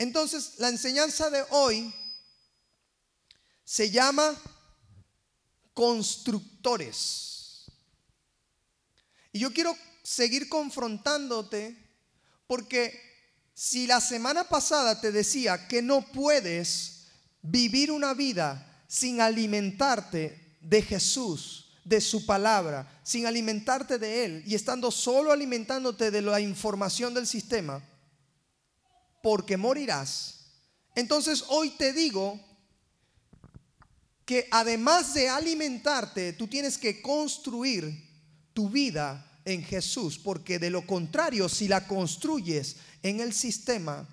Entonces, la enseñanza de hoy se llama constructores. Y yo quiero seguir confrontándote porque si la semana pasada te decía que no puedes vivir una vida sin alimentarte de Jesús, de su palabra, sin alimentarte de Él y estando solo alimentándote de la información del sistema, porque morirás. Entonces hoy te digo que además de alimentarte, tú tienes que construir tu vida en Jesús, porque de lo contrario, si la construyes en el sistema,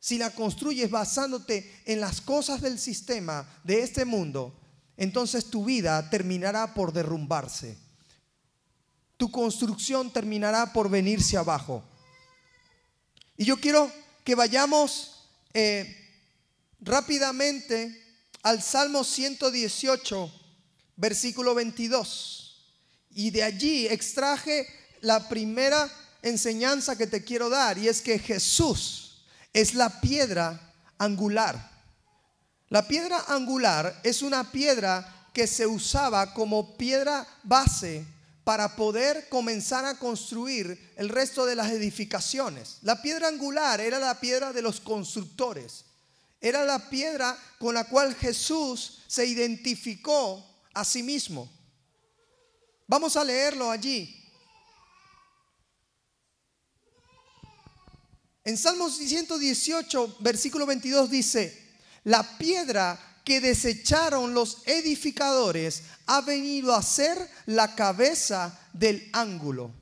si la construyes basándote en las cosas del sistema de este mundo, entonces tu vida terminará por derrumbarse. Tu construcción terminará por venirse abajo. Y yo quiero que vayamos eh, rápidamente al Salmo 118, versículo 22. Y de allí extraje la primera enseñanza que te quiero dar y es que Jesús es la piedra angular. La piedra angular es una piedra que se usaba como piedra base para poder comenzar a construir el resto de las edificaciones. La piedra angular era la piedra de los constructores. Era la piedra con la cual Jesús se identificó a sí mismo. Vamos a leerlo allí. En Salmos 118, versículo 22 dice, la piedra que desecharon los edificadores ha venido a ser la cabeza del ángulo.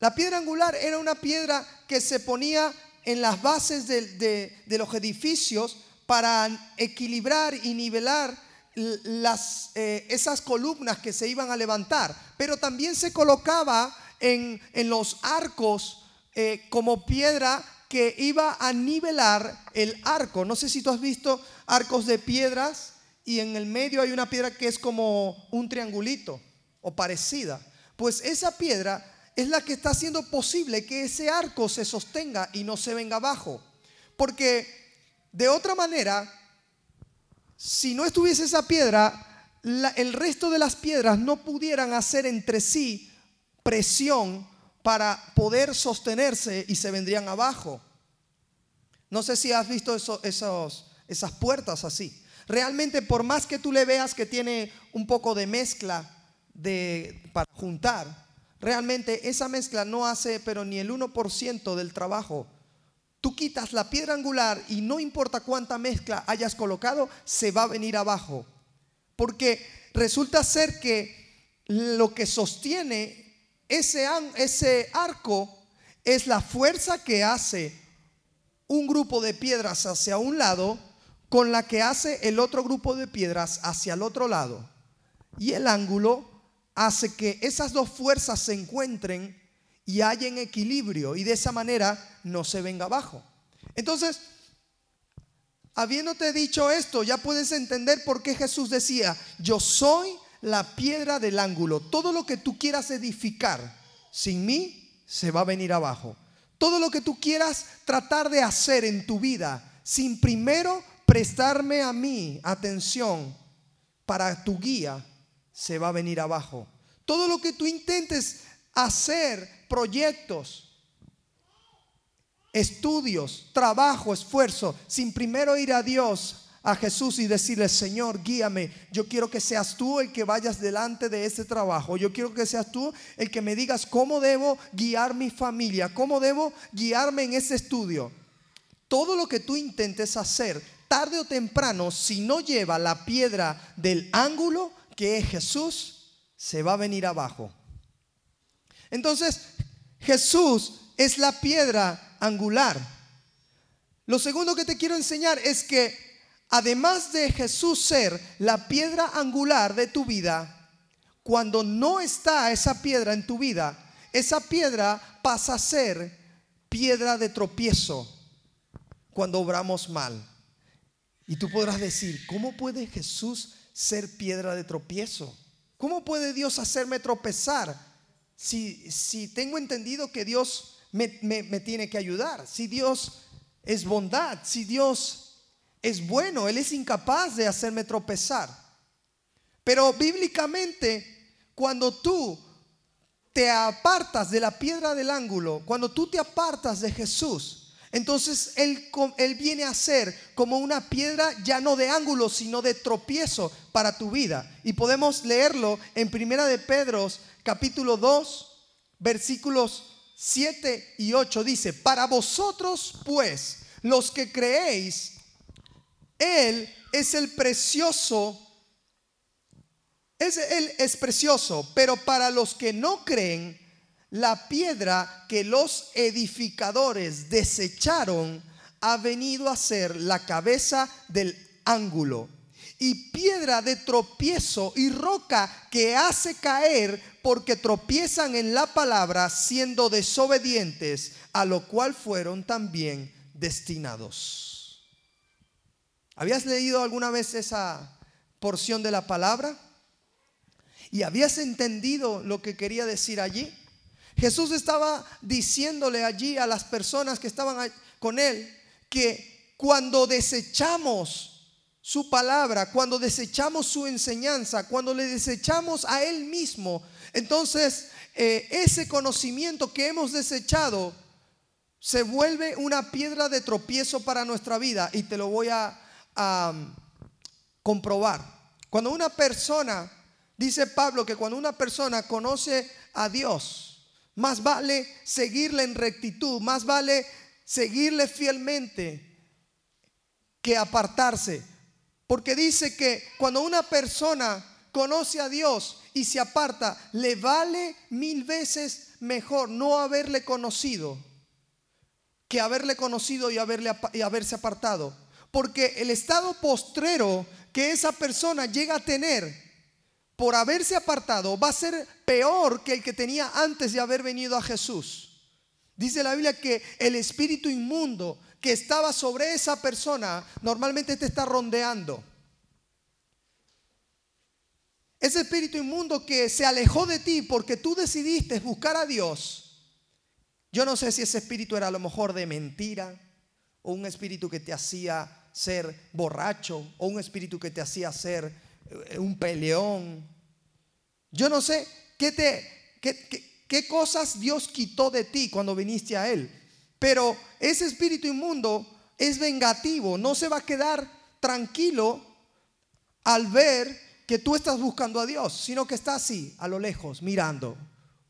La piedra angular era una piedra que se ponía en las bases de, los edificios para equilibrar y nivelar las, eh, esas columnas que se iban a levantar, pero también se colocaba en, los arcos eh, como piedra que iba a nivelar el arco. No sé si tú has visto arcos de piedras y en el medio hay una piedra que es como un triangulito o parecida. Pues esa piedra es la que está haciendo posible que ese arco se sostenga y no se venga abajo. Porque de otra manera, si no estuviese esa piedra, el resto de las piedras no pudieran hacer entre sí presión para poder sostenerse y se vendrían abajo. No sé si has visto esos, esas puertas así. Realmente por más que tú le veas que tiene un poco de mezcla de, para juntar, realmente esa mezcla no hace pero ni el 1% del trabajo. Tú quitas la piedra angular y no importa cuánta mezcla hayas colocado, se va a venir abajo. Porque resulta ser que lo que sostiene ese, ese arco es la fuerza que hace un grupo de piedras hacia un lado con la que hace el otro grupo de piedras hacia el otro lado. Y el ángulo hace que esas dos fuerzas se encuentren y hallen equilibrio y de esa manera no se venga abajo. Entonces, habiéndote dicho esto, ya puedes entender por qué Jesús decía, yo soy la piedra del ángulo. Todo lo que tú quieras edificar sin mí se va a venir abajo. Todo lo que tú quieras tratar de hacer en tu vida sin primero prestarme a mí atención para tu guía, se va a venir abajo. Todo lo que tú intentes hacer, proyectos, estudios, trabajo, esfuerzo, sin primero ir a Dios, a Jesús y decirle, Señor, guíame. Yo quiero que seas tú el que vayas delante de este trabajo. Yo quiero que seas tú el que me digas cómo debo guiar mi familia, cómo debo guiarme en ese estudio. Todo lo que tú intentes hacer, tarde o temprano, si no lleva la piedra del ángulo, que es Jesús, se va a venir abajo. Entonces, Jesús es la piedra angular. Lo segundo que te quiero enseñar es que además de Jesús ser la piedra angular de tu vida, cuando no está esa piedra en tu vida, esa piedra pasa a ser piedra de tropiezo cuando obramos mal. Y tú podrás decir, ¿cómo puede Jesús ser piedra de tropiezo? ¿Cómo puede Dios hacerme tropezar si, si tengo entendido que Dios me, tiene que ayudar? Si Dios es bondad, si Dios es bueno, Él es incapaz de hacerme tropezar. Pero bíblicamente, cuando tú te apartas de la piedra del ángulo, cuando tú te apartas de Jesús, entonces él, viene a ser como una piedra ya no de ángulo, sino de tropiezo para tu vida. Y podemos leerlo en Primera de Pedro, capítulo 2, versículos 7 y 8 dice, para vosotros pues, los que creéis, Él es el precioso, es, Él es precioso, pero para los que no creen, la piedra que los edificadores desecharon ha venido a ser la cabeza del ángulo y piedra de tropiezo y roca que hace caer porque tropiezan en la palabra siendo desobedientes, a lo cual fueron también destinados. ¿Habías leído alguna vez esa porción de la palabra? ¿Y habías entendido lo que quería decir allí? Jesús estaba diciéndole allí a las personas que estaban con él que cuando desechamos su palabra, cuando desechamos su enseñanza, cuando le desechamos a Él mismo, entonces eh, ese conocimiento que hemos desechado se vuelve una piedra de tropiezo para nuestra vida y te lo voy a, a comprobar. Cuando una persona, dice Pablo que cuando una persona conoce a Dios, más vale seguirle en rectitud, más vale seguirle fielmente que apartarse. Porque dice que cuando una persona conoce a Dios y se aparta, le vale mil veces mejor no haberle conocido que haberle conocido y, haberle, y haberse apartado. Porque el estado postrero que esa persona llega a tener por haberse apartado va a ser peor que el que tenía antes de haber venido a Jesús. Dice la Biblia que el espíritu inmundo que estaba sobre esa persona normalmente te está rondeando. Ese espíritu inmundo que se alejó de ti porque tú decidiste buscar a Dios. Yo no sé si ese espíritu era a lo mejor de mentira o un espíritu que te hacía ser borracho o un espíritu que te hacía ser un peleón. Yo no sé qué, te, qué, qué cosas Dios quitó de ti cuando viniste a Él. Pero ese espíritu inmundo es vengativo, no se va a quedar tranquilo al ver que tú estás buscando a Dios, sino que está así, a lo lejos, mirando,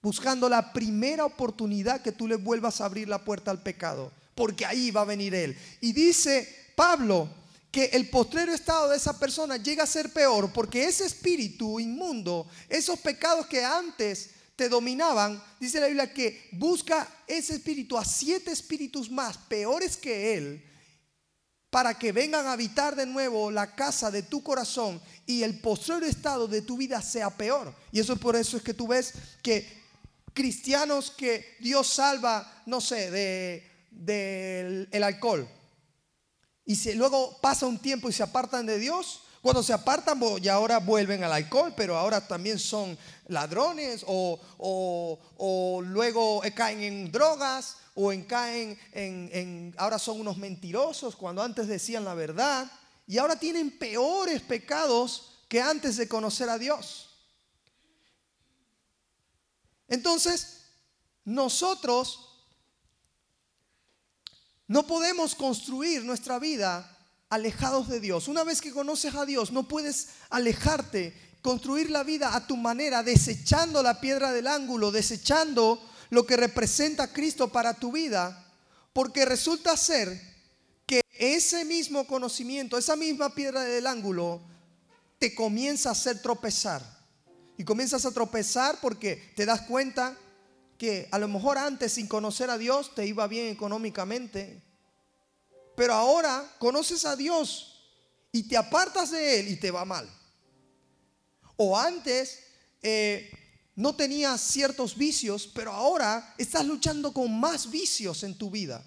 buscando la primera oportunidad que tú le vuelvas a abrir la puerta al pecado, porque ahí va a venir Él. Y dice Pablo que el postrero estado de esa persona llega a ser peor, porque ese espíritu inmundo, esos pecados que antes te dominaban, dice la Biblia que busca ese espíritu a siete espíritus más peores que él para que vengan a habitar de nuevo la casa de tu corazón y el posterior estado de tu vida sea peor. Y eso es por eso es que tú ves que cristianos que Dios salva, no sé, del el alcohol, y si luego pasa un tiempo y se apartan de Dios, cuando se apartan, y ahora vuelven al alcohol, pero ahora también son ladrones o, luego caen en drogas o en, caen en, en, ahora son unos mentirosos cuando antes decían la verdad y ahora tienen peores pecados que antes de conocer a Dios. Entonces, nosotros no podemos construir nuestra vida alejados de Dios. Una vez que conoces a Dios, no puedes alejarte, construir la vida a tu manera, desechando la piedra del ángulo, desechando lo que representa Cristo para tu vida, porque resulta ser que ese mismo conocimiento, esa misma piedra del ángulo, te comienza a hacer tropezar. Y comienzas a tropezar porque te das cuenta que a lo mejor antes sin conocer a Dios te iba bien económicamente, pero ahora conoces a Dios y te apartas de Él y te va mal. O antes eh, no tenías ciertos vicios, pero ahora estás luchando con más vicios en tu vida.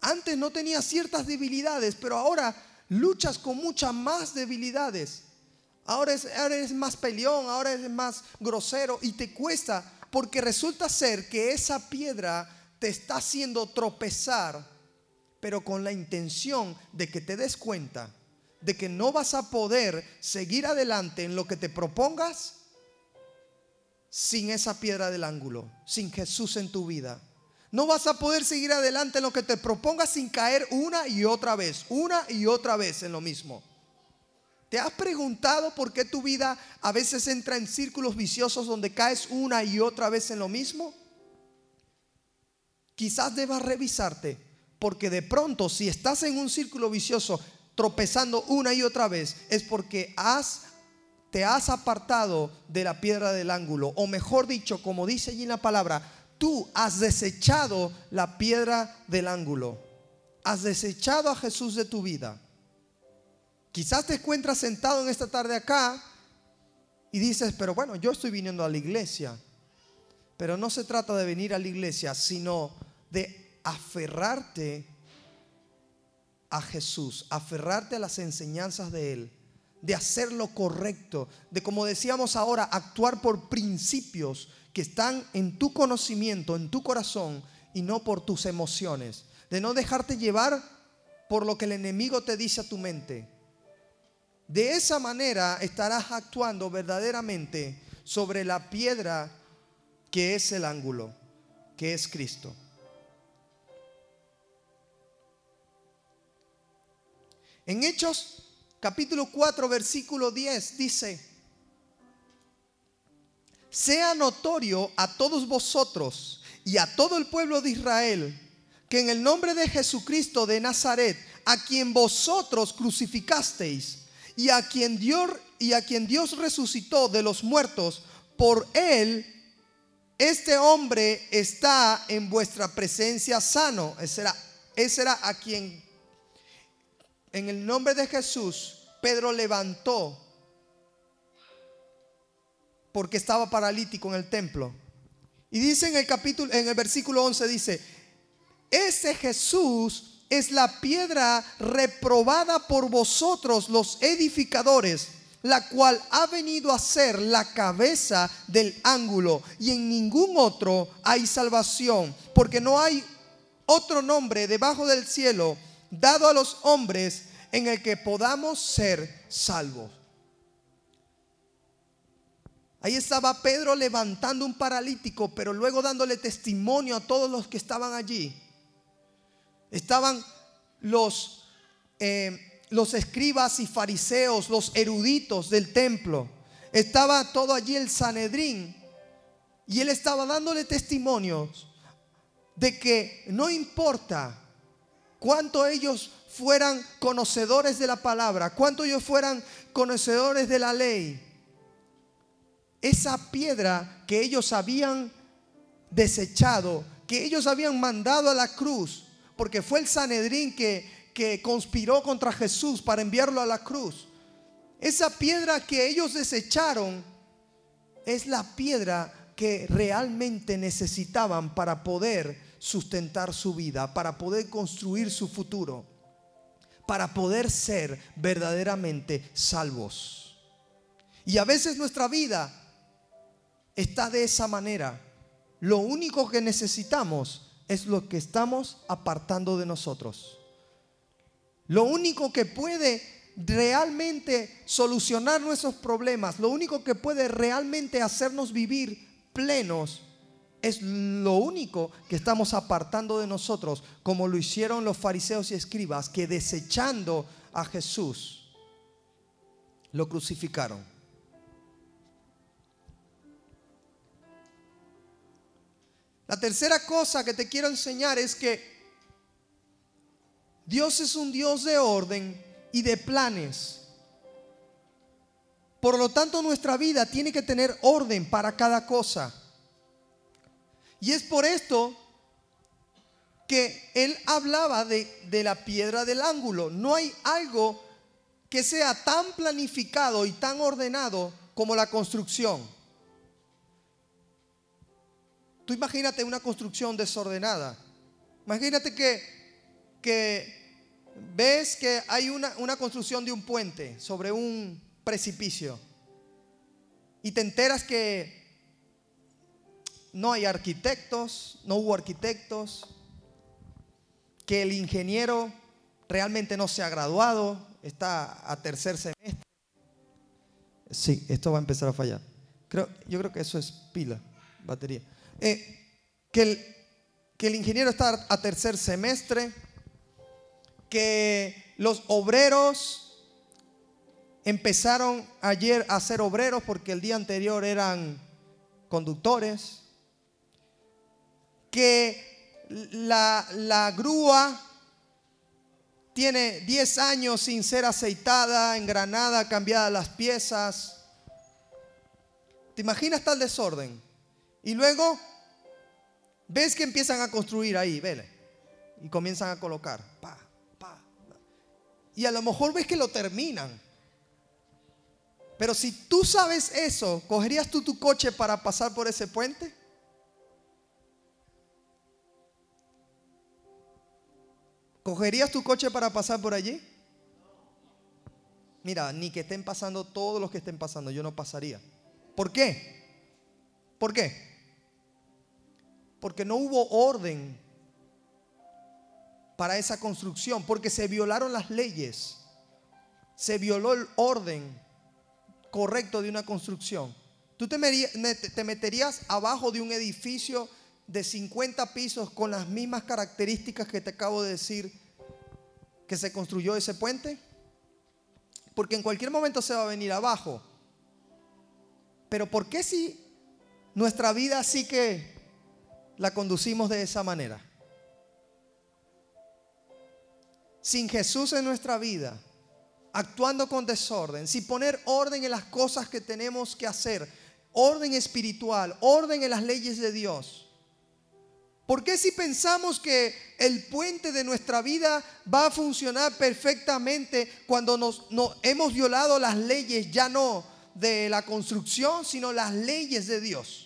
Antes no tenías ciertas debilidades, pero ahora luchas con muchas más debilidades. Ahora, ahora eres más peleón, ahora eres más grosero y te cuesta porque resulta ser que esa piedra te está haciendo tropezar pero con la intención de que te des cuenta de que no vas a poder seguir adelante en lo que te propongas sin esa piedra del ángulo, sin Jesús en tu vida. No vas a poder seguir adelante en lo que te propongas sin caer una y otra vez, una y otra vez en lo mismo. ¿Te has preguntado por qué tu vida a veces entra en círculos viciosos donde caes una y otra vez en lo mismo? Quizás debas revisarte, porque de pronto si estás en un círculo vicioso tropezando una y otra vez, es porque has te has apartado de la piedra del ángulo, o mejor dicho, como dice allí en la palabra, tú has desechado la piedra del ángulo. Has desechado a Jesús de tu vida. Quizás te encuentras sentado en esta tarde acá y dices, pero bueno, yo estoy viniendo a la iglesia. Pero no se trata de venir a la iglesia, sino de aferrarte a Jesús, aferrarte a las enseñanzas de Él, de hacer lo correcto, de como decíamos ahora, actuar por principios que están en tu conocimiento, en tu corazón y no por tus emociones, de no dejarte llevar por lo que el enemigo te dice a tu mente. De esa manera estarás actuando verdaderamente sobre la piedra que es el ángulo, que es Cristo. En Hechos capítulo 4 versículo 10 dice, sea notorio a todos vosotros y a todo el pueblo de Israel que en el nombre de Jesucristo de Nazaret, a quien vosotros crucificasteis y a quien Dios y a quien Dios resucitó de los muertos, por él este hombre está en vuestra presencia sano. Ese era, ese era a quien en el nombre de Jesús, Pedro levantó porque estaba paralítico en el templo. Y dice en el capítulo en el versículo 11 dice, "Ese Jesús es la piedra reprobada por vosotros los edificadores, la cual ha venido a ser la cabeza del ángulo, y en ningún otro hay salvación, porque no hay otro nombre debajo del cielo dado a los hombres en el que podamos ser salvos. Ahí estaba Pedro levantando un paralítico, pero luego dándole testimonio a todos los que estaban allí. Estaban los, eh, los escribas y fariseos, los eruditos del templo. Estaba todo allí el Sanedrín. Y él estaba dándole testimonios de que no importa cuánto ellos fueran conocedores de la palabra, cuánto ellos fueran conocedores de la ley, esa piedra que ellos habían desechado, que ellos habían mandado a la cruz, porque fue el Sanedrín que, que conspiró contra Jesús para enviarlo a la cruz. Esa piedra que ellos desecharon es la piedra que realmente necesitaban para poder sustentar su vida, para poder construir su futuro, para poder ser verdaderamente salvos. Y a veces nuestra vida está de esa manera. Lo único que necesitamos es lo que estamos apartando de nosotros. Lo único que puede realmente solucionar nuestros problemas, lo único que puede realmente hacernos vivir plenos es lo único que estamos apartando de nosotros, como lo hicieron los fariseos y escribas, que desechando a Jesús, lo crucificaron. La tercera cosa que te quiero enseñar es que Dios es un Dios de orden y de planes. Por lo tanto, nuestra vida tiene que tener orden para cada cosa. Y es por esto que él hablaba de, la piedra del ángulo. No hay algo que sea tan planificado y tan ordenado como la construcción. Tú imagínate una construcción desordenada. Imagínate que, ves que hay una, una construcción de un puente sobre un precipicio y te enteras que no hay arquitectos, no hubo arquitectos. que el ingeniero realmente no se ha graduado, está a tercer semestre. Sí, esto va a empezar a fallar. Creo, yo creo que eso es pila, batería. Eh, que, el, que el ingeniero está a tercer semestre, que los obreros empezaron ayer a ser obreros porque el día anterior eran conductores, que la, la grúa tiene 10 años sin ser aceitada, engranada, cambiada las piezas. ¿Te imaginas tal desorden? Y luego ves que empiezan a construir ahí, vele. Y comienzan a colocar. Pa, pa, Y a lo mejor ves que lo terminan. Pero si tú sabes eso, ¿cogerías tú tu coche para pasar por ese puente? ¿Cogerías tu coche para pasar por allí? Mira, ni que estén pasando todos los que estén pasando, yo no pasaría. ¿Por qué? ¿Por qué? Porque no hubo orden para esa construcción, porque se violaron las leyes, se violó el orden correcto de una construcción. Tú te, meterías abajo de un edificio de 50 pisos con las mismas características que te acabo de decir que se construyó ese puente? Porque en cualquier momento se va a venir abajo. Pero ¿por qué si nuestra vida sí que la conducimos de esa manera? Sin Jesús en nuestra vida, actuando con desorden, sin poner orden en las cosas que tenemos que hacer, orden espiritual, orden en las leyes de Dios ¿Por qué si pensamos que el puente de nuestra vida va a funcionar perfectamente cuando nos, hemos violado las leyes ya no de la construcción, sino las leyes de Dios?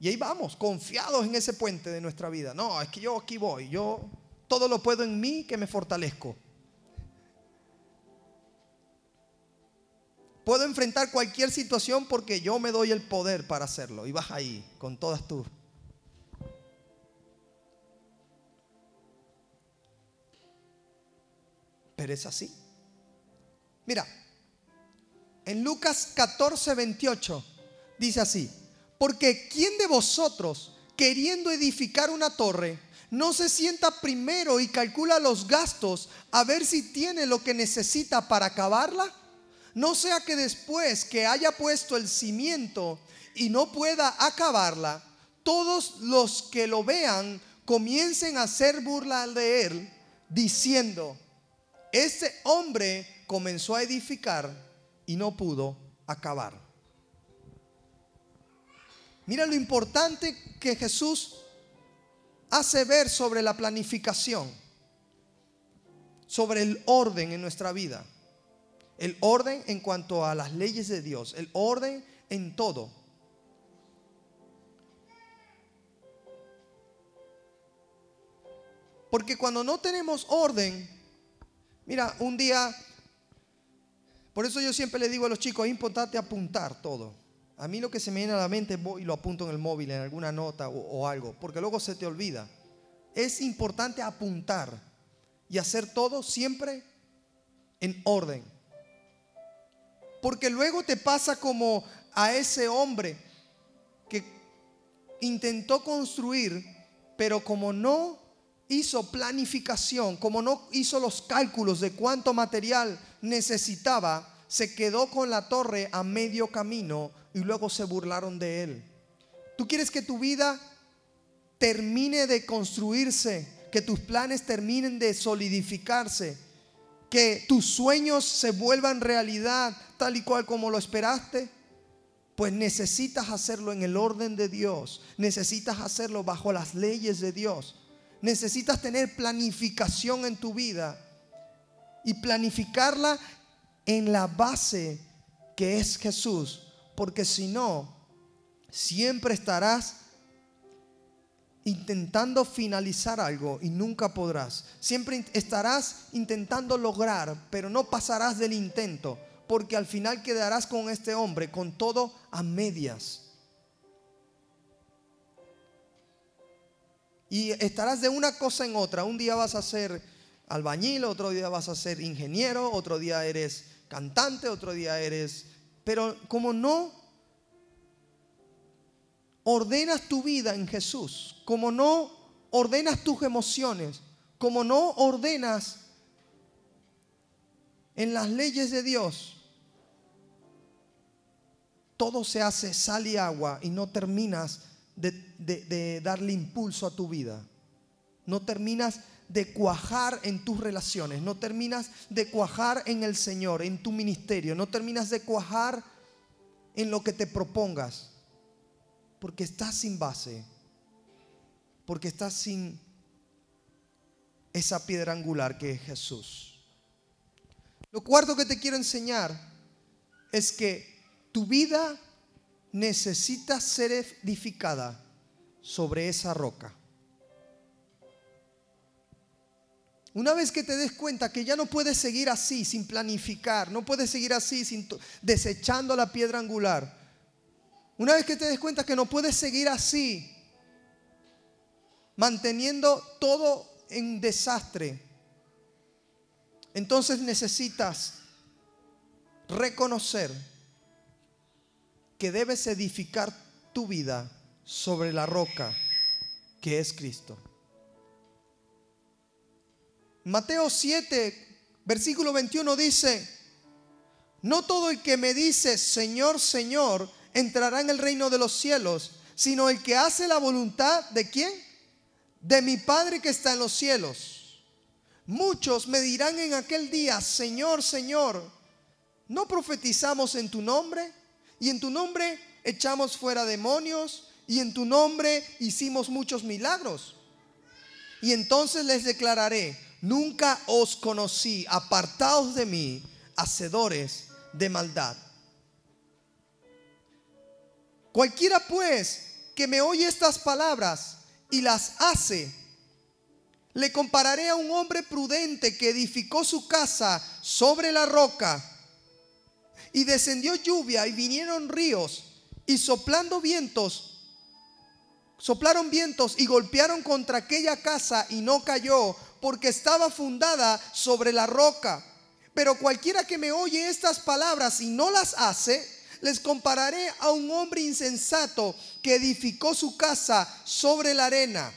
Y ahí vamos, confiados en ese puente de nuestra vida. No, es que yo aquí voy, yo todo lo puedo en mí que me fortalezco. Puedo enfrentar cualquier situación porque yo me doy el poder para hacerlo. Y vas ahí con todas tus... Pero es así. Mira, en Lucas 14, 28 dice así, porque ¿quién de vosotros, queriendo edificar una torre, no se sienta primero y calcula los gastos a ver si tiene lo que necesita para acabarla? No sea que después que haya puesto el cimiento y no pueda acabarla, todos los que lo vean comiencen a hacer burla de él, diciendo, este hombre comenzó a edificar y no pudo acabar. Mira lo importante que Jesús hace ver sobre la planificación, sobre el orden en nuestra vida. El orden en cuanto a las leyes de Dios. El orden en todo. Porque cuando no tenemos orden, mira, un día, por eso yo siempre le digo a los chicos, es importante apuntar todo. A mí lo que se me viene a la mente voy y lo apunto en el móvil, en alguna nota o, o algo, porque luego se te olvida. Es importante apuntar y hacer todo siempre en orden. Porque luego te pasa como a ese hombre que intentó construir, pero como no hizo planificación, como no hizo los cálculos de cuánto material necesitaba, se quedó con la torre a medio camino y luego se burlaron de él. ¿Tú quieres que tu vida termine de construirse, que tus planes terminen de solidificarse, que tus sueños se vuelvan realidad, tal y cual como lo esperaste, pues necesitas hacerlo en el orden de Dios, necesitas hacerlo bajo las leyes de Dios, necesitas tener planificación en tu vida y planificarla en la base que es Jesús, porque si no, siempre estarás intentando finalizar algo y nunca podrás. Siempre estarás intentando lograr, pero no pasarás del intento porque al final quedarás con este hombre, con todo a medias. Y estarás de una cosa en otra. Un día vas a ser albañil, otro día vas a ser ingeniero, otro día eres cantante, otro día eres... Pero como no ordenas tu vida en Jesús, como no ordenas tus emociones, como no ordenas en las leyes de Dios, todo se hace sal y agua y no terminas de, darle impulso a tu vida. No terminas de cuajar en tus relaciones, no terminas de cuajar en el Señor, en tu ministerio, no terminas de cuajar en lo que te propongas, porque estás sin base, porque estás sin esa piedra angular que es Jesús. Lo cuarto que te quiero enseñar es que tu vida necesita ser edificada sobre esa roca. Una vez que te des cuenta que ya no puedes seguir así sin planificar, no puedes seguir así sin desechando la piedra angular. Una vez que te des cuenta que no puedes seguir así manteniendo todo en desastre, entonces necesitas reconocer que debes edificar tu vida sobre la roca que es Cristo. Mateo 7, versículo 21 dice, no todo el que me dice, Señor, Señor, entrará en el reino de los cielos, sino el que hace la voluntad de quién? De mi Padre que está en los cielos. Muchos me dirán en aquel día, Señor, Señor, ¿no profetizamos en tu nombre? Y en tu nombre echamos fuera demonios y en tu nombre hicimos muchos milagros. Y entonces les declararé, nunca os conocí, apartados de mí, hacedores de maldad. Cualquiera pues que me oye estas palabras y las hace, le compararé a un hombre prudente que edificó su casa sobre la roca y descendió lluvia y vinieron ríos y soplando vientos, soplaron vientos y golpearon contra aquella casa y no cayó porque estaba fundada sobre la roca. Pero cualquiera que me oye estas palabras y no las hace, les compararé a un hombre insensato que edificó su casa sobre la arena.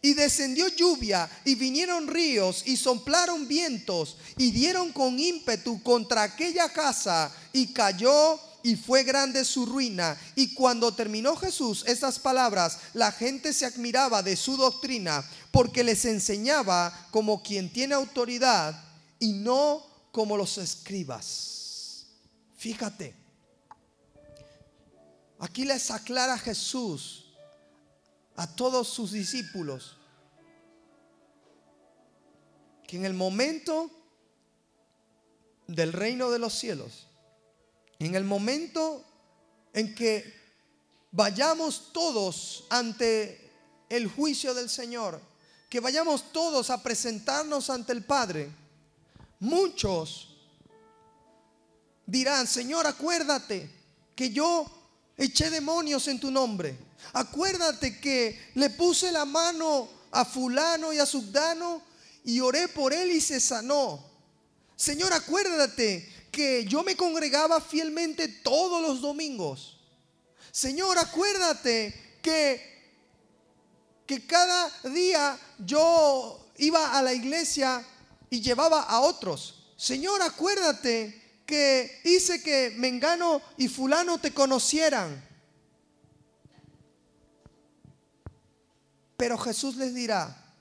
Y descendió lluvia y vinieron ríos y soplaron vientos y dieron con ímpetu contra aquella casa y cayó y fue grande su ruina. Y cuando terminó Jesús estas palabras, la gente se admiraba de su doctrina porque les enseñaba como quien tiene autoridad y no como los escribas. Fíjate, aquí les aclara Jesús a todos sus discípulos que en el momento del reino de los cielos, en el momento en que vayamos todos ante el juicio del Señor, que vayamos todos a presentarnos ante el Padre, muchos dirán, Señor, acuérdate que yo eché demonios en tu nombre Acuérdate que le puse la mano a fulano y a subdano y oré por él y se sanó. Señor, acuérdate que yo me congregaba fielmente todos los domingos. Señor, acuérdate que que cada día yo iba a la iglesia y llevaba a otros. Señor, acuérdate que hice que Mengano y fulano te conocieran. Pero Jesús les dirá,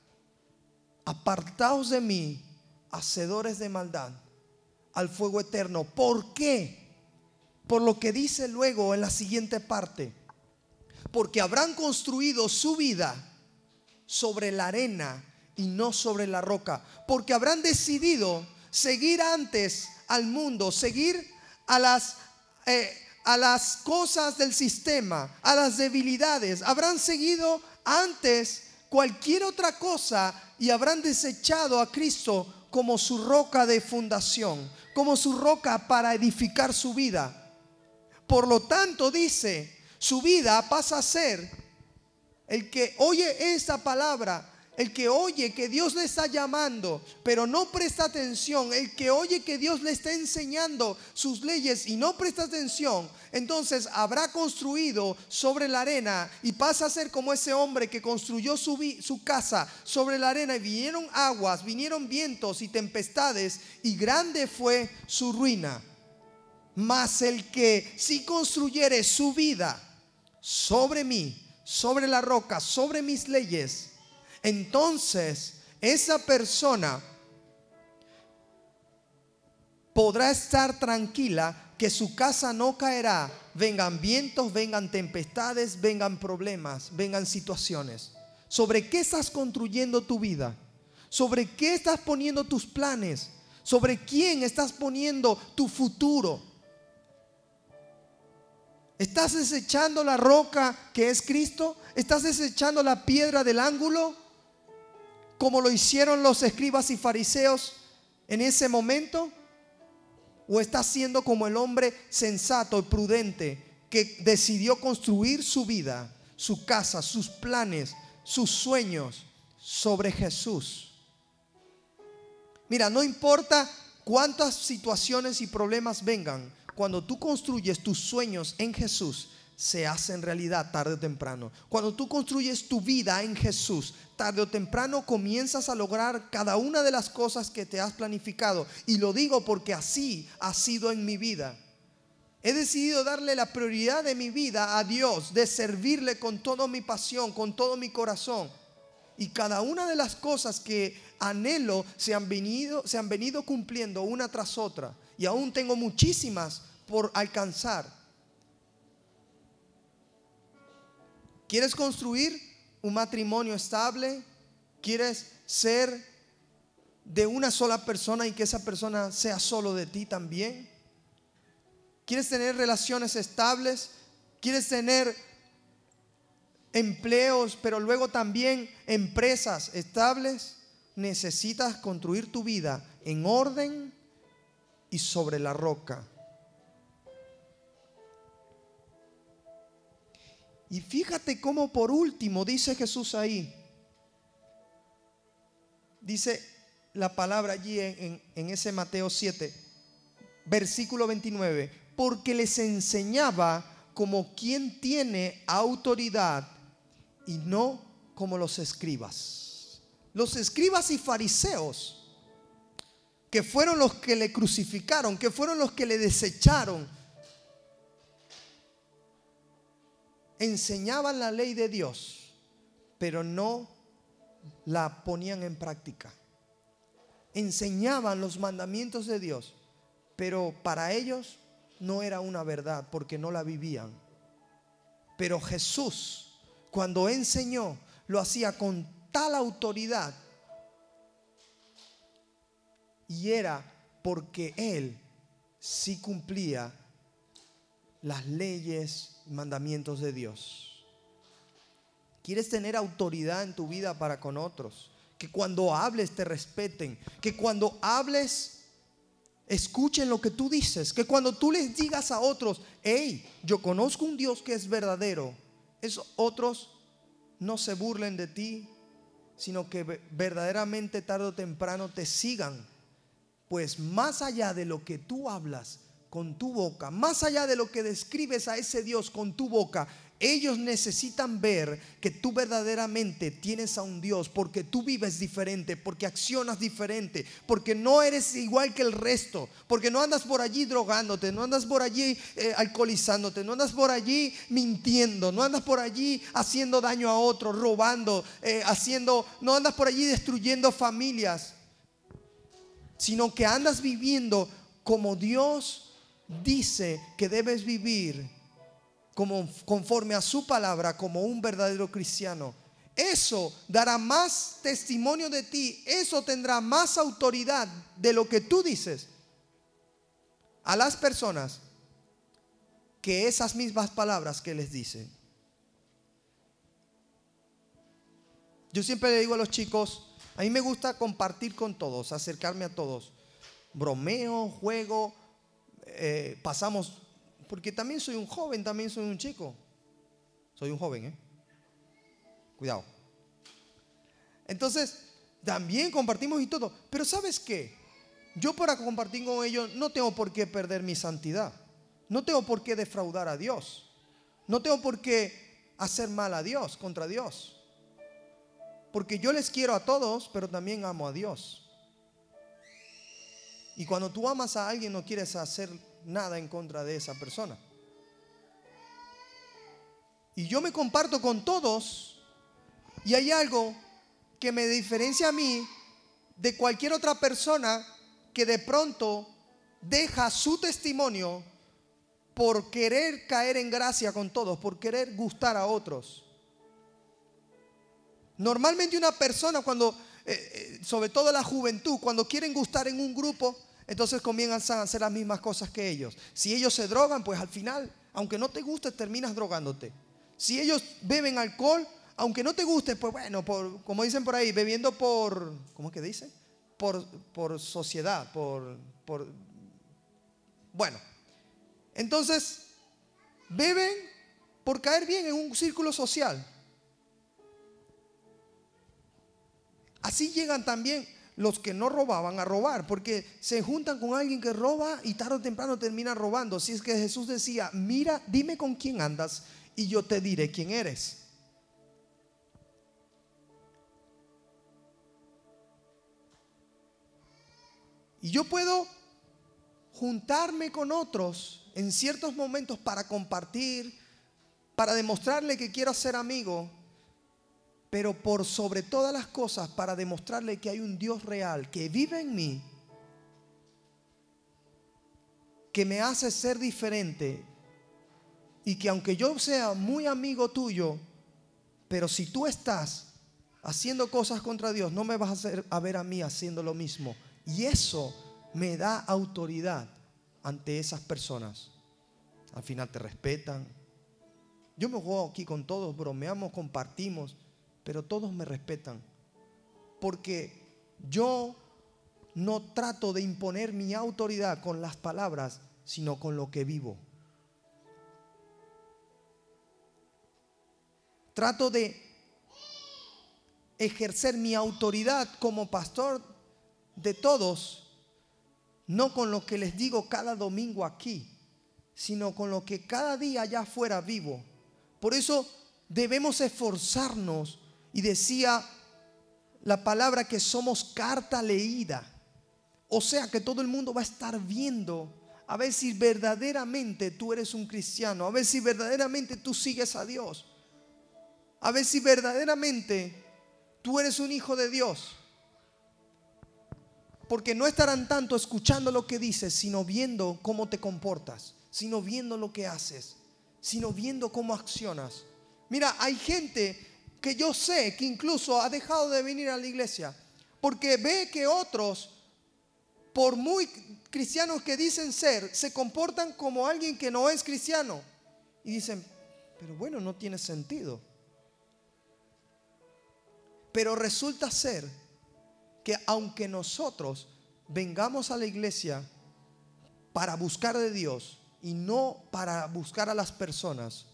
apartaos de mí, hacedores de maldad, al fuego eterno. ¿Por qué? Por lo que dice luego en la siguiente parte. Porque habrán construido su vida sobre la arena y no sobre la roca. Porque habrán decidido seguir antes al mundo, seguir a las... Eh, a las cosas del sistema, a las debilidades, habrán seguido antes cualquier otra cosa y habrán desechado a Cristo como su roca de fundación, como su roca para edificar su vida. Por lo tanto, dice, su vida pasa a ser el que oye esa palabra, el que oye que Dios le está llamando, pero no presta atención, el que oye que Dios le está enseñando sus leyes y no presta atención, entonces habrá construido sobre la arena y pasa a ser como ese hombre que construyó su, su casa sobre la arena y vinieron aguas, vinieron vientos y tempestades y grande fue su ruina. Mas el que si construyere su vida sobre mí, sobre la roca, sobre mis leyes, entonces esa persona podrá estar tranquila que su casa no caerá, vengan vientos, vengan tempestades, vengan problemas, vengan situaciones. ¿Sobre qué estás construyendo tu vida? ¿Sobre qué estás poniendo tus planes? ¿Sobre quién estás poniendo tu futuro? ¿Estás desechando la roca que es Cristo? ¿Estás desechando la piedra del ángulo? Como lo hicieron los escribas y fariseos en ese momento? ¿O está siendo como el hombre sensato y prudente que decidió construir su vida, su casa, sus planes, sus sueños sobre Jesús? Mira, no importa cuántas situaciones y problemas vengan, cuando tú construyes tus sueños en Jesús, se hacen realidad tarde o temprano. Cuando tú construyes tu vida en Jesús, tarde o temprano comienzas a lograr cada una de las cosas que te has planificado. Y lo digo porque así ha sido en mi vida. He decidido darle la prioridad de mi vida a Dios, de servirle con toda mi pasión, con todo mi corazón. Y cada una de las cosas que anhelo se han venido, se han venido cumpliendo una tras otra. Y aún tengo muchísimas por alcanzar. ¿Quieres construir un matrimonio estable? ¿Quieres ser de una sola persona y que esa persona sea solo de ti también? ¿Quieres tener relaciones estables? ¿Quieres tener empleos, pero luego también empresas estables? Necesitas construir tu vida en orden y sobre la roca. Y fíjate cómo por último dice Jesús ahí, dice la palabra allí en, ese Mateo 7, versículo 29, porque les enseñaba como quien tiene autoridad y no como los escribas. Los escribas y fariseos, que fueron los que le crucificaron, que fueron los que le desecharon, enseñaban la ley de Dios, pero no la ponían en práctica. Enseñaban los mandamientos de Dios, pero para ellos no era una verdad porque no la vivían. Pero Jesús, cuando enseñó, lo hacía con tal autoridad y era porque Él sí cumplía las leyes mandamientos de Dios. Quieres tener autoridad en tu vida para con otros. Que cuando hables te respeten. Que cuando hables escuchen lo que tú dices. Que cuando tú les digas a otros, hey, yo conozco un Dios que es verdadero. Esos otros no se burlen de ti, sino que verdaderamente tarde o temprano te sigan. Pues más allá de lo que tú hablas, con tu boca, más allá de lo que describes a ese Dios con tu boca, ellos necesitan ver que tú verdaderamente tienes a un Dios porque tú vives diferente, porque accionas diferente, porque no eres igual que el resto, porque no andas por allí drogándote, no andas por allí eh, alcoholizándote, no andas por allí mintiendo, no andas por allí haciendo daño a otros, robando, eh, haciendo, no andas por allí destruyendo familias, sino que andas viviendo como Dios dice que debes vivir como, conforme a su palabra como un verdadero cristiano. Eso dará más testimonio de ti, eso tendrá más autoridad de lo que tú dices a las personas que esas mismas palabras que les dice. Yo siempre le digo a los chicos, a mí me gusta compartir con todos, acercarme a todos. Bromeo, juego, eh, pasamos, porque también soy un joven, también soy un chico. Soy un joven, ¿eh? Cuidado. Entonces, también compartimos y todo. Pero ¿sabes qué? Yo para compartir con ellos no tengo por qué perder mi santidad. No tengo por qué defraudar a Dios. No tengo por qué hacer mal a Dios, contra Dios. Porque yo les quiero a todos, pero también amo a Dios. Y cuando tú amas a alguien no quieres hacer nada en contra de esa persona. Y yo me comparto con todos y hay algo que me diferencia a mí de cualquier otra persona que de pronto deja su testimonio por querer caer en gracia con todos, por querer gustar a otros. Normalmente una persona cuando, eh, eh, sobre todo la juventud, cuando quieren gustar en un grupo, entonces comienzan a hacer las mismas cosas que ellos. Si ellos se drogan, pues al final, aunque no te guste, terminas drogándote. Si ellos beben alcohol, aunque no te guste, pues bueno, como dicen por ahí, bebiendo por, ¿cómo es que dicen? Por, por sociedad, por, por, bueno. Entonces, beben por caer bien en un círculo social. Así llegan también los que no robaban a robar, porque se juntan con alguien que roba y tarde o temprano termina robando. Si es que Jesús decía, mira, dime con quién andas y yo te diré quién eres. Y yo puedo juntarme con otros en ciertos momentos para compartir, para demostrarle que quiero ser amigo, pero por sobre todas las cosas para demostrarle que hay un Dios real que vive en mí, que me hace ser diferente y que aunque yo sea muy amigo tuyo, pero si tú estás haciendo cosas contra Dios, no me vas a, hacer, a ver a mí haciendo lo mismo. Y eso me da autoridad ante esas personas. Al final te respetan. Yo me juego aquí con todos, bromeamos, compartimos, pero todos me respetan. Porque yo no trato de imponer mi autoridad con las palabras, sino con lo que vivo. Trato de ejercer mi autoridad como pastor de todos, no con lo que les digo cada domingo aquí, sino con lo que cada día allá afuera vivo. Por eso debemos esforzarnos y decía la palabra que somos carta leída. O sea que todo el mundo va a estar viendo a ver si verdaderamente tú eres un cristiano, a ver si verdaderamente tú sigues a Dios a ver si verdaderamente tú eres un hijo de Dios. Porque no estarán tanto escuchando lo que dices, sino viendo cómo te comportas, sino viendo lo que haces, sino viendo cómo accionas. Mira, hay gente que yo sé que incluso ha dejado de venir a la iglesia porque ve que otros, por muy cristianos que dicen ser, se comportan como alguien que no es cristiano. Y dicen, pero bueno, no tiene sentido. Pero resulta ser que aunque nosotros vengamos a la iglesia para buscar de Dios y no para buscar a las personas,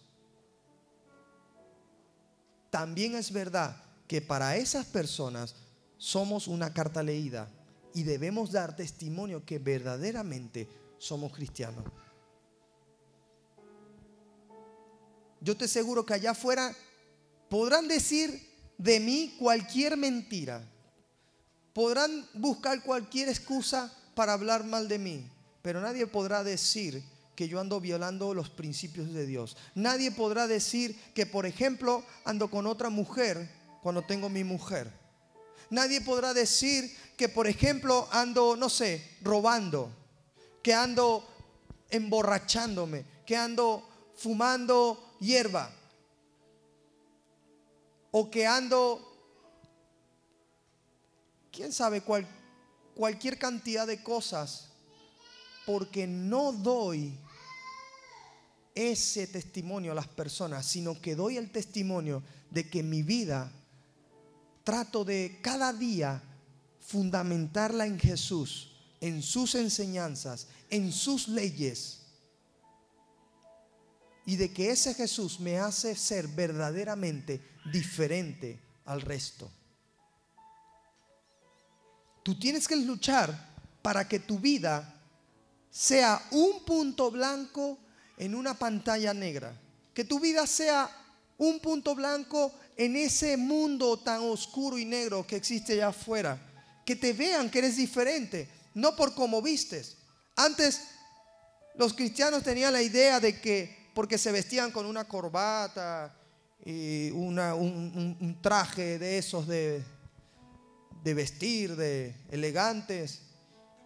también es verdad que para esas personas somos una carta leída y debemos dar testimonio que verdaderamente somos cristianos. Yo te aseguro que allá afuera podrán decir de mí cualquier mentira. Podrán buscar cualquier excusa para hablar mal de mí, pero nadie podrá decir que yo ando violando los principios de Dios. Nadie podrá decir que, por ejemplo, ando con otra mujer cuando tengo mi mujer. Nadie podrá decir que, por ejemplo, ando, no sé, robando, que ando emborrachándome, que ando fumando hierba o que ando, quién sabe, cuál cualquier cantidad de cosas, porque no doy ese testimonio a las personas, sino que doy el testimonio de que mi vida trato de cada día fundamentarla en Jesús, en sus enseñanzas, en sus leyes. Y de que ese Jesús me hace ser verdaderamente diferente al resto. Tú tienes que luchar para que tu vida sea un punto blanco en una pantalla negra. Que tu vida sea un punto blanco en ese mundo tan oscuro y negro que existe allá afuera. Que te vean que eres diferente, no por cómo vistes. Antes los cristianos tenían la idea de que porque se vestían con una corbata y un traje de esos de, de vestir, de elegantes,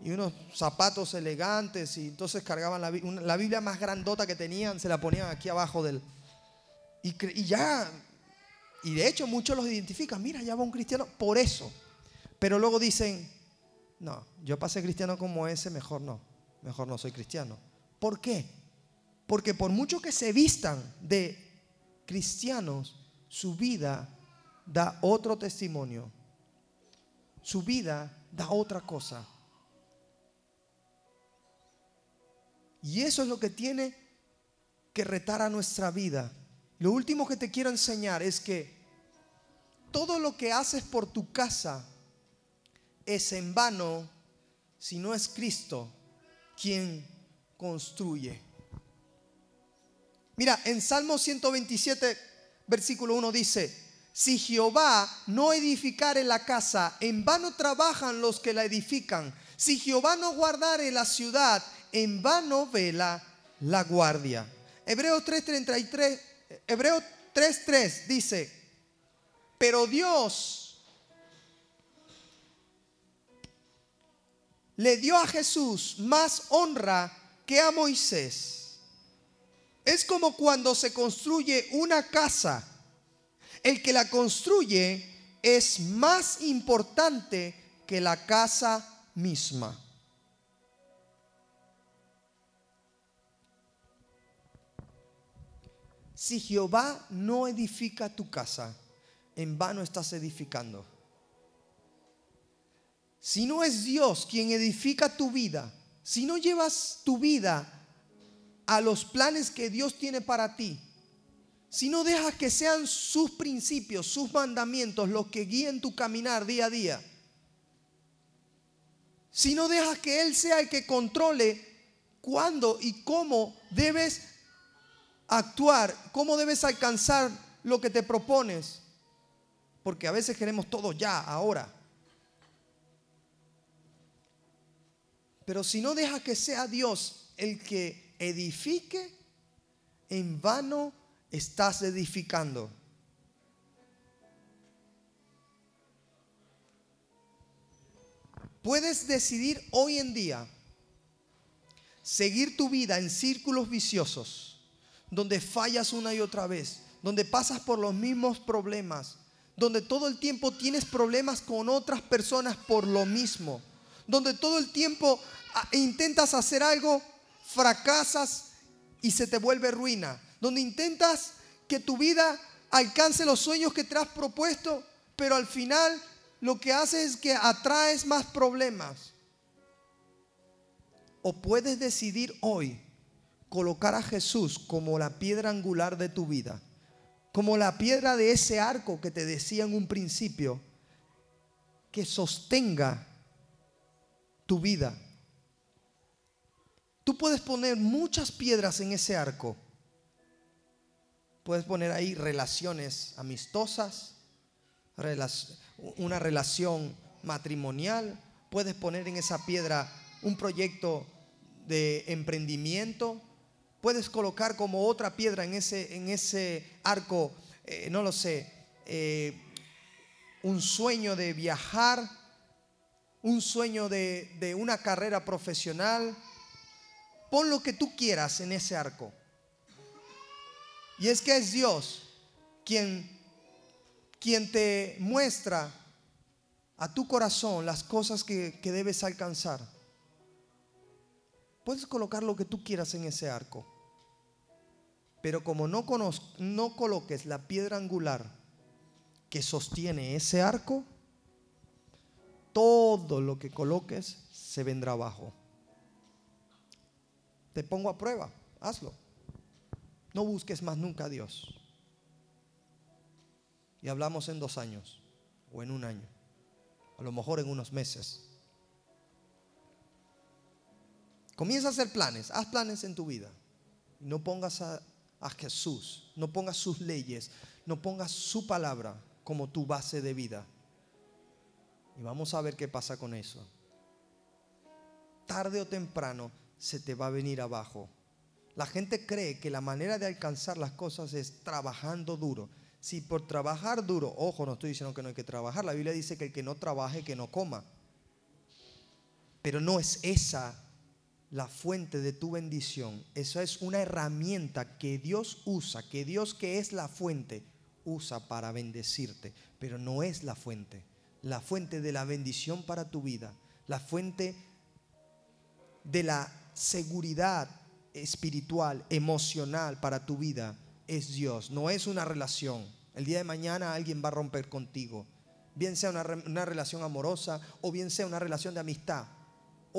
y unos zapatos elegantes, y entonces cargaban la, la Biblia más grandota que tenían, se la ponían aquí abajo del... Y, y ya, y de hecho muchos los identifican, mira, ya va un cristiano, por eso. Pero luego dicen, no, yo pasé cristiano como ese, mejor no, mejor no soy cristiano. ¿Por qué? Porque por mucho que se vistan de cristianos, su vida da otro testimonio su vida da otra cosa. Y eso es lo que tiene que retar a nuestra vida. Lo último que te quiero enseñar es que todo lo que haces por tu casa es en vano si no es Cristo quien construye. Mira, en Salmo 127, versículo 1 dice, si Jehová no edificare la casa, en vano trabajan los que la edifican. Si Jehová no guardare la ciudad, en vano vela la guardia. Hebreo 3:33, Hebreo 3:3 dice, pero Dios le dio a Jesús más honra que a Moisés. Es como cuando se construye una casa el que la construye es más importante que la casa misma. Si Jehová no edifica tu casa, en vano estás edificando. Si no es Dios quien edifica tu vida, si no llevas tu vida a los planes que Dios tiene para ti, si no dejas que sean sus principios, sus mandamientos los que guíen tu caminar día a día, si no dejas que Él sea el que controle cuándo y cómo debes actuar, cómo debes alcanzar lo que te propones, porque a veces queremos todo ya, ahora. Pero si no dejas que sea Dios el que edifique, en vano estás edificando? Puedes decidir hoy en día seguir tu vida en círculos viciosos, donde fallas una y otra vez, donde pasas por los mismos problemas, donde todo el tiempo tienes problemas con otras personas por lo mismo, donde todo el tiempo ah, intentas hacer algo, fracasas y se te vuelve ruina donde intentas que tu vida alcance los sueños que te has propuesto, pero al final lo que haces es que atraes más problemas. O puedes decidir hoy colocar a Jesús como la piedra angular de tu vida, como la piedra de ese arco que te decía en un principio, que sostenga tu vida. Tú puedes poner muchas piedras en ese arco Puedes poner ahí relaciones amistosas, una relación matrimonial. Puedes poner en esa piedra un proyecto de emprendimiento. Puedes colocar como otra piedra en ese, en ese arco, eh, no lo sé, eh, un sueño de viajar, un sueño de, de una carrera profesional. Pon lo que tú quieras en ese arco. Y es que es Dios quien, quien te muestra a tu corazón las cosas que, debes alcanzar. Puedes colocar lo que tú quieras en ese arco. Pero como no, coloques la piedra angular que sostiene ese arco, todo lo que coloques se vendrá abajo. Te pongo a prueba, hazlo. No busques más nunca a Dios. y hablamos en dos años o en un año, a lo mejor en unos meses. Comienza a hacer planes, haz planes en tu vida. No pongas a, a Jesús, no pongas sus leyes, no pongas su palabra como tu base de vida. Y vamos a ver qué pasa con eso. Tarde o temprano se te va a venir abajo. La gente cree que la manera de alcanzar las cosas es trabajando duro. Si por trabajar duro, ojo, no estoy diciendo que no hay que trabajar, la Biblia dice que el que no trabaje, que no coma. Pero no es esa la fuente de tu bendición. Eso es una herramienta que Dios usa, que Dios que es la fuente usa para bendecirte, pero no es la fuente. La fuente de la bendición para tu vida, la fuente de la seguridad espiritual, emocional para tu vida es Dios, no es una relación. El día de mañana alguien va a romper contigo, bien sea una relación amorosa o bien sea una relación de amistad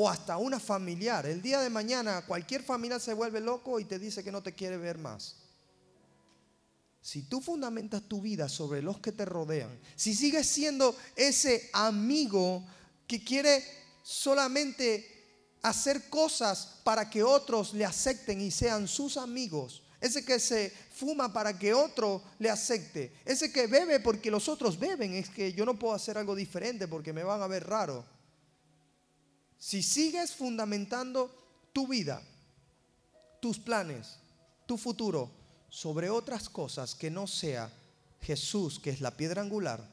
o hasta una familiar. El día de mañana cualquier familia se vuelve loco y te dice que no te quiere ver más. Si tú fundamentas tu vida sobre los que te rodean, si sigues siendo ese amigo que quiere solamente hacer cosas para que otros le acepten y sean sus amigos, ese que se fuma para que otro le acepte, ese que bebe porque los otros beben, es que yo no puedo hacer algo diferente porque me van a ver raro. Si sigues fundamentando tu vida, tus planes, tu futuro sobre otras cosas que no sea Jesús, que es la piedra angular,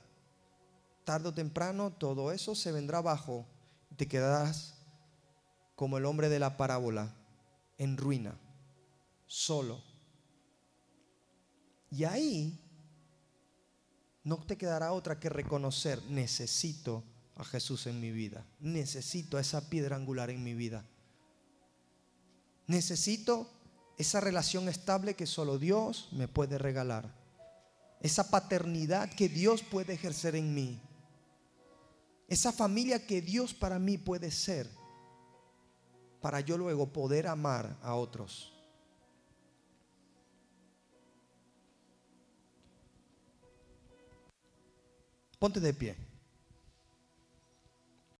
tarde o temprano todo eso se vendrá abajo y te quedarás como el hombre de la parábola, en ruina, solo. Y ahí no te quedará otra que reconocer, necesito a Jesús en mi vida. Necesito esa piedra angular en mi vida. Necesito esa relación estable que solo Dios me puede regalar. Esa paternidad que Dios puede ejercer en mí. Esa familia que Dios para mí puede ser. Para yo luego poder amar a otros. Ponte de pie.